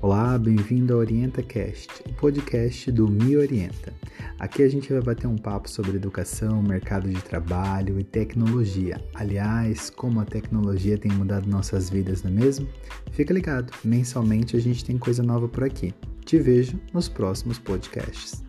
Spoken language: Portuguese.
Olá, bem-vindo ao OrientaCast, o podcast do Me Orienta. Aqui a gente vai bater um papo sobre educação, mercado de trabalho e tecnologia. Aliás, como a tecnologia tem mudado nossas vidas, não é mesmo? Fica ligado, mensalmente a gente tem coisa nova por aqui. Te vejo nos próximos podcasts.